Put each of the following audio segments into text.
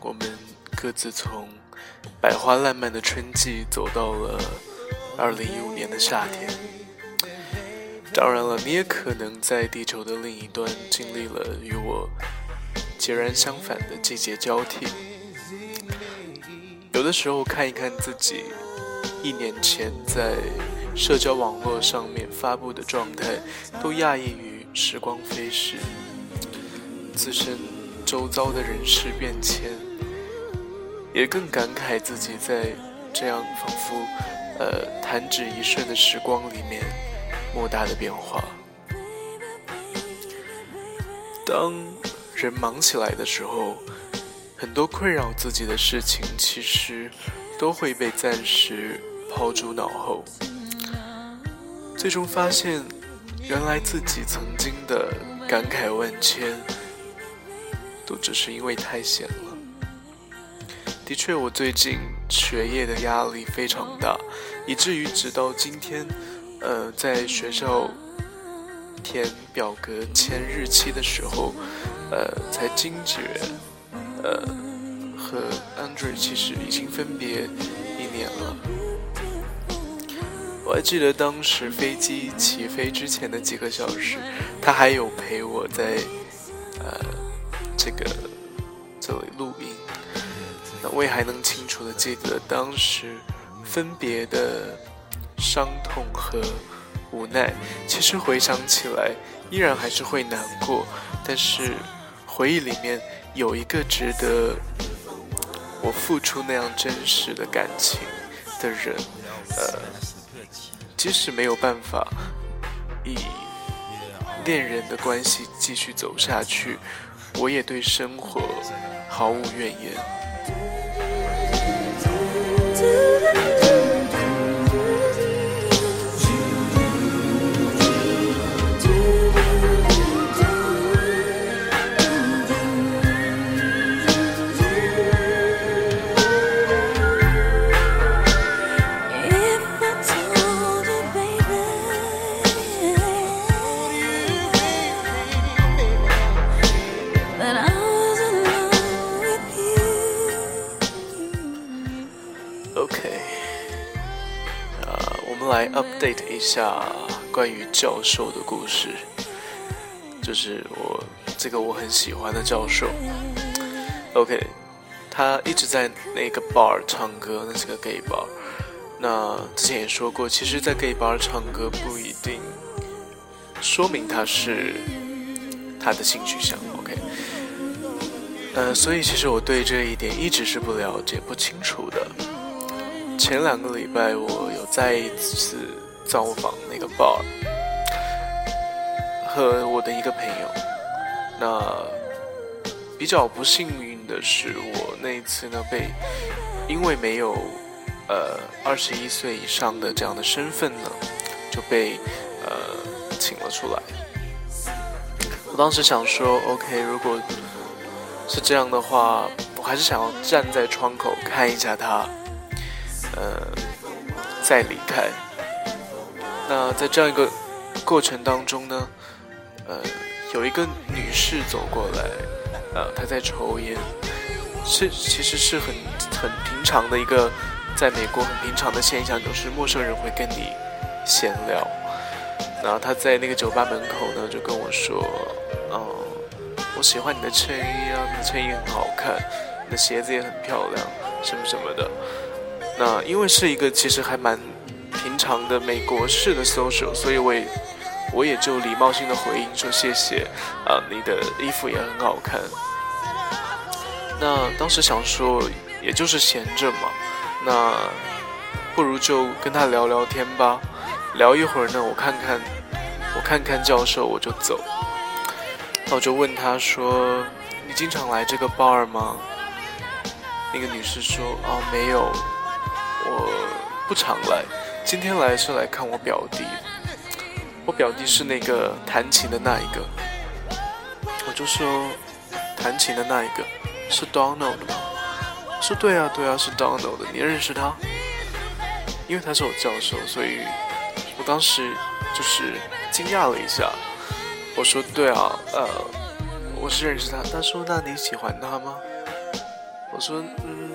我们各自从百花烂漫的春季走到了二零一五年的夏天。当然了，你也可能在地球的另一端经历了与我截然相反的季节交替。有的时候看一看自己一年前在社交网络上面发布的状态，都讶异于时光飞逝，自身周遭的人事变迁，也更感慨自己在这样仿佛呃弹指一瞬的时光里面莫大的变化。当人忙起来的时候。很多困扰自己的事情，其实都会被暂时抛诸脑后。最终发现，原来自己曾经的感慨万千，都只是因为太闲了。的确，我最近学业的压力非常大，以至于直到今天，呃，在学校填表格签日期的时候，呃，才惊觉。呃，和 Andrew 其实已经分别一年了。我还记得当时飞机起飞之前的几个小时，他还有陪我在呃这个这里录音。那我也还能清楚的记得当时分别的伤痛和无奈。其实回想起来，依然还是会难过，但是回忆里面。有一个值得我付出那样真实的感情的人，呃，即使没有办法以恋人的关系继续走下去，我也对生活毫无怨言。下关于教授的故事，就是我这个我很喜欢的教授。OK，他一直在那个 bar 唱歌，那是个 gay bar。那之前也说过，其实，在 gay bar 唱歌不一定说明他是他的性取向。OK，呃，所以其实我对这一点一直是不了解、不清楚的。前两个礼拜，我有再一次造访那个 bar，和我的一个朋友。那比较不幸运的是，我那一次呢被因为没有呃二十一岁以上的这样的身份呢，就被呃请了出来。我当时想说，OK，如果是这样的话，我还是想要站在窗口看一下他。呃，再离开。那在这样一个过程当中呢，呃，有一个女士走过来，呃，她在抽烟，是其实是很很平常的一个，在美国很平常的现象，就是陌生人会跟你闲聊。然后她在那个酒吧门口呢，就跟我说：“嗯，我喜欢你的衬衣啊，你的衬衣很好看，你的鞋子也很漂亮，什么什么的。”那因为是一个其实还蛮平常的美国式的 social，所以我也我也就礼貌性的回应说谢谢，啊，你的衣服也很好看。那当时想说，也就是闲着嘛，那不如就跟他聊聊天吧。聊一会儿呢，我看看我看看教授，我就走。那我就问他说：“你经常来这个 bar 吗？”那个女士说：“哦，没有。”我不常来，今天来是来看我表弟。我表弟是那个弹琴的那一个。我就说，弹琴的那一个是 Donald 吗？说对啊，对啊，是 Donald 的。你认识他？因为他是我教授，所以我当时就是惊讶了一下。我说对啊，呃，我是认识他。他说那你喜欢他吗？我说嗯，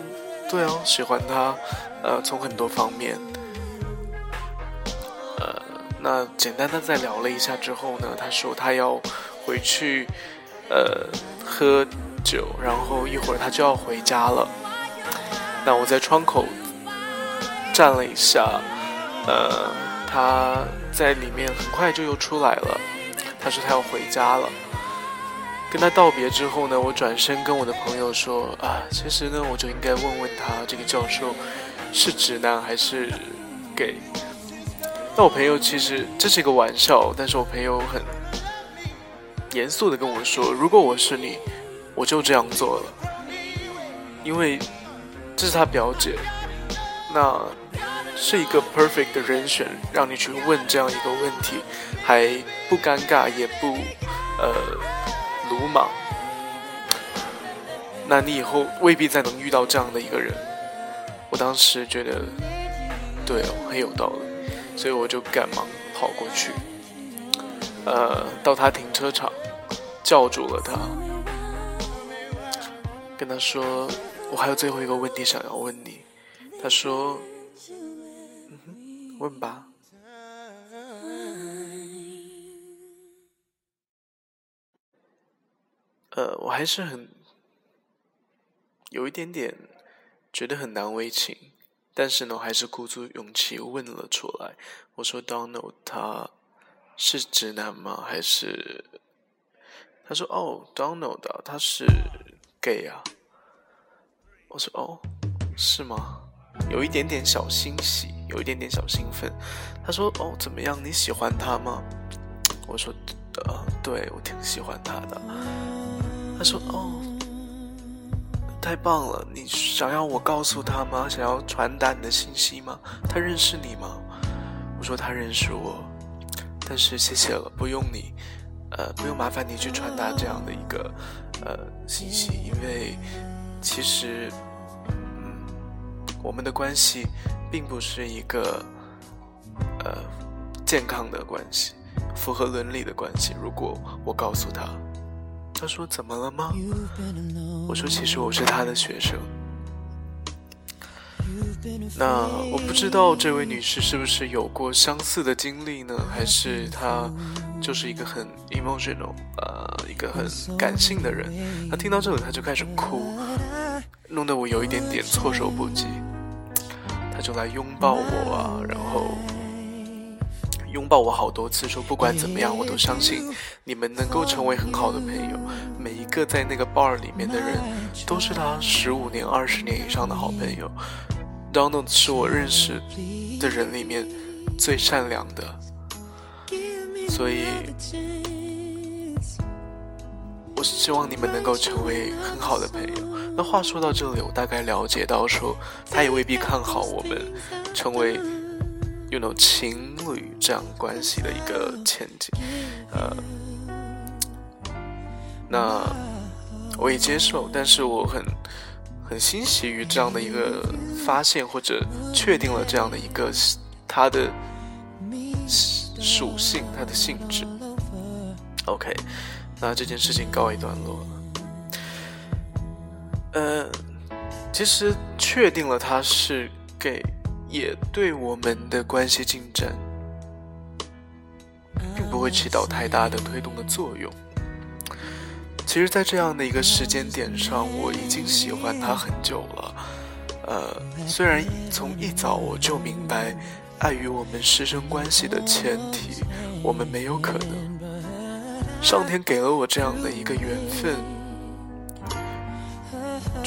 对啊，喜欢他。呃，从很多方面。那简单的再聊了一下之后呢，他说他要回去呃喝酒，然后一会儿他就要回家了。那我在窗口站了一下，呃，他在里面很快就又出来了。他说他要回家了。跟他道别之后呢，我转身跟我的朋友说啊，其实呢，我就应该问问他这个教授是直男还是 gay。那我朋友其实这是一个玩笑，但是我朋友很严肃的跟我说，如果我是你，我就这样做了，因为。这是他表姐，那是一个 perfect 的人选，让你去问这样一个问题，还不尴尬也不呃鲁莽。那你以后未必再能遇到这样的一个人。我当时觉得，对哦，很有道理，所以我就赶忙跑过去，呃，到他停车场，叫住了他，跟他说。我还有最后一个问题想要问你，他说：“问吧。”呃，我还是很有一点点觉得很难为情，但是呢，我还是鼓足勇气问了出来。我说：“Donald，他是直男吗？还是？”他说：“哦，Donald，他是 gay 啊。”我说哦，是吗？有一点点小欣喜，有一点点小兴奋。他说哦，怎么样？你喜欢他吗？我说呃，对我挺喜欢他的。他说哦，太棒了！你想要我告诉他吗？想要传达你的信息吗？他认识你吗？我说他认识我，但是谢谢了，不用你，呃，不用麻烦你去传达这样的一个呃信息，因为。其实，嗯，我们的关系并不是一个呃健康的关系，符合伦理的关系。如果我告诉他，他说怎么了吗？我说其实我是他的学生。那我不知道这位女士是不是有过相似的经历呢？还是她就是一个很 emotional，呃，一个很感性的人。她听到这里，她就开始哭，弄得我有一点点措手不及。她就来拥抱我啊，然后拥抱我好多次，说不管怎么样，我都相信你们能够成为很好的朋友。每一个在那个 bar 里面的人，都是他十五年、二十年以上的好朋友。Donald 是我认识的人里面最善良的，所以我是希望你们能够成为很好的朋友。那话说到这里，我大概了解到说，他也未必看好我们成为 you know 情侣这样关系的一个前景。呃，那我也接受，但是我很。很欣喜于这样的一个发现，或者确定了这样的一个它的属性、它的性质。OK，那这件事情告一段落了。呃，其实确定了他是 gay，也对我们的关系进展并不会起到太大的推动的作用。其实，在这样的一个时间点上，我已经喜欢他很久了。呃，虽然从一早我就明白，碍于我们师生关系的前提，我们没有可能。上天给了我这样的一个缘分，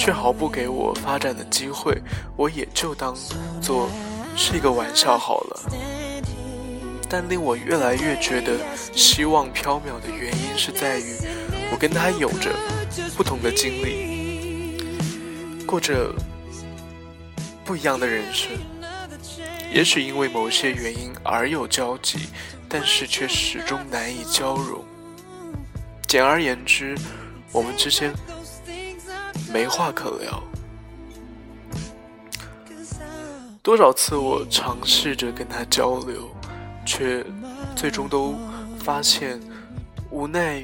却毫不给我发展的机会，我也就当做是一个玩笑好了。但令我越来越觉得希望缥缈的原因，是在于。我跟他有着不同的经历，过着不一样的人生，也许因为某些原因而有交集，但是却始终难以交融。简而言之，我们之间没话可聊。多少次我尝试着跟他交流，却最终都发现无奈。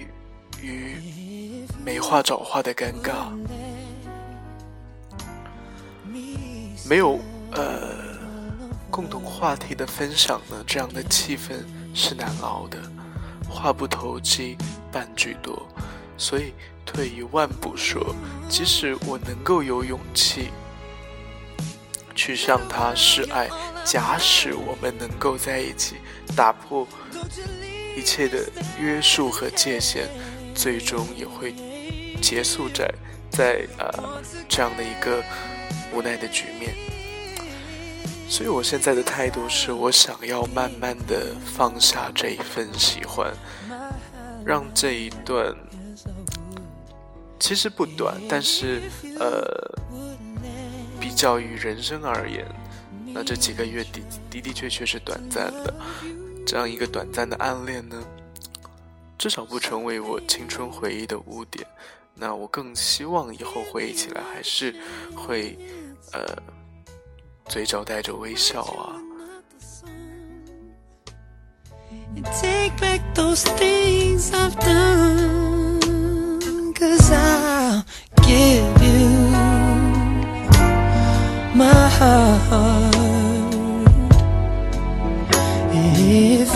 于没话找话的尴尬，没有呃共同话题的分享呢，这样的气氛是难熬的。话不投机半句多，所以退一万步说，即使我能够有勇气去向他示爱，假使我们能够在一起，打破一切的约束和界限，最终也会结束在在呃这样的一个无奈的局面。所以我现在的态度是我想要慢慢的放下这一份喜欢，让这一段其实不短，但是呃，比较于人生而言，那这几个月的的的确确是短暂的。这样一个短暂的暗恋呢，至少不成为我青春回忆的污点。那我更希望以后回忆起来还是会呃。嘴角带着微笑啊。Take back those things cause I'll give you my heart. If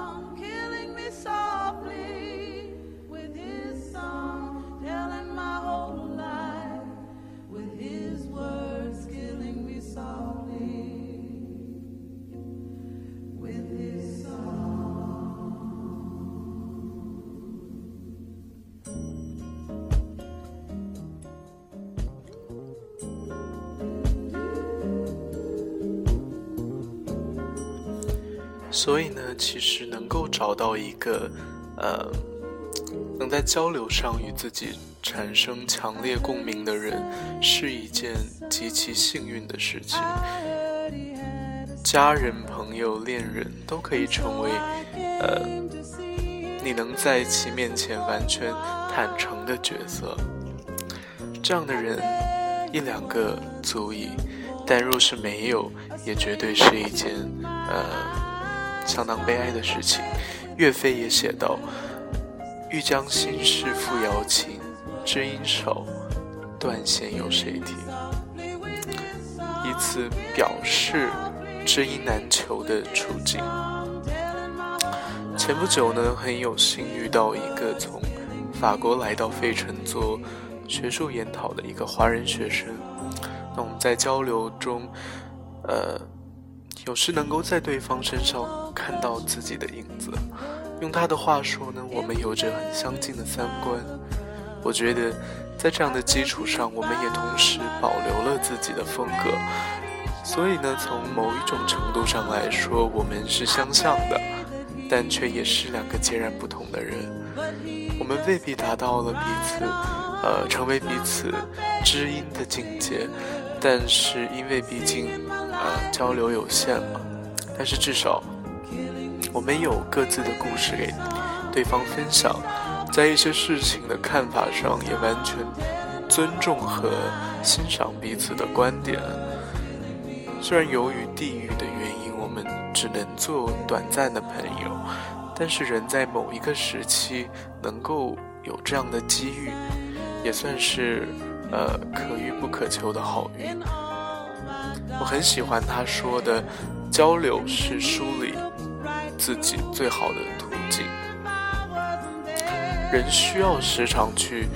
所以呢，其实能够找到一个，呃，能在交流上与自己产生强烈共鸣的人，是一件极其幸运的事情。家人、朋友、恋人，都可以成为，呃，你能在其面前完全坦诚的角色。这样的人，一两个足矣，但若是没有，也绝对是一件，呃。相当悲哀的事情，岳飞也写道：“欲将心事付瑶琴，知音少，断弦有谁听？”以此表示知音难求的处境。前不久呢，很有幸遇到一个从法国来到费城做学术研讨的一个华人学生，那我们在交流中，呃。有时能够在对方身上看到自己的影子，用他的话说呢，我们有着很相近的三观。我觉得，在这样的基础上，我们也同时保留了自己的风格。所以呢，从某一种程度上来说，我们是相像的，但却也是两个截然不同的人。我们未必达到了彼此，呃，成为彼此知音的境界。但是因为毕竟，呃，交流有限嘛，但是至少我们有各自的故事给对方分享，在一些事情的看法上也完全尊重和欣赏彼此的观点。虽然由于地域的原因，我们只能做短暂的朋友，但是人在某一个时期能够有这样的机遇，也算是呃可遇不可求的好运。我很喜欢他说的，交流是梳理自己最好的途径。人需要时常去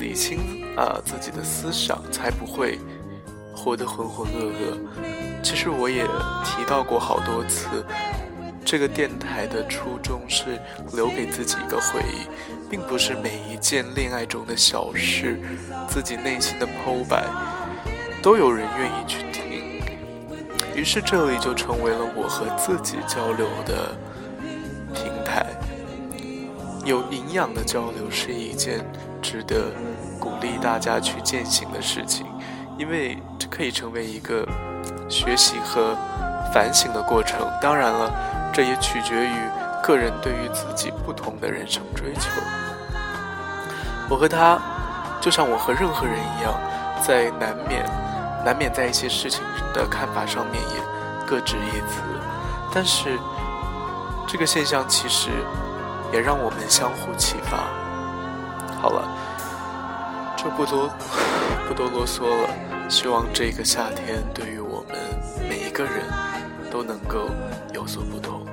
理清啊自己的思想，才不会活得浑浑噩噩。其实我也提到过好多次，这个电台的初衷是留给自己一个回忆，并不是每一件恋爱中的小事，自己内心的剖白，都有人愿意去听。于是这里就成为了我和自己交流的平台。有营养的交流是一件值得鼓励大家去践行的事情，因为这可以成为一个。学习和反省的过程，当然了，这也取决于个人对于自己不同的人生追求。我和他，就像我和任何人一样，在难免难免在一些事情的看法上面也各执一词，但是这个现象其实也让我们相互启发。好了，就不多不多啰嗦了。希望这个夏天对于我们每一个人都能够有所不同。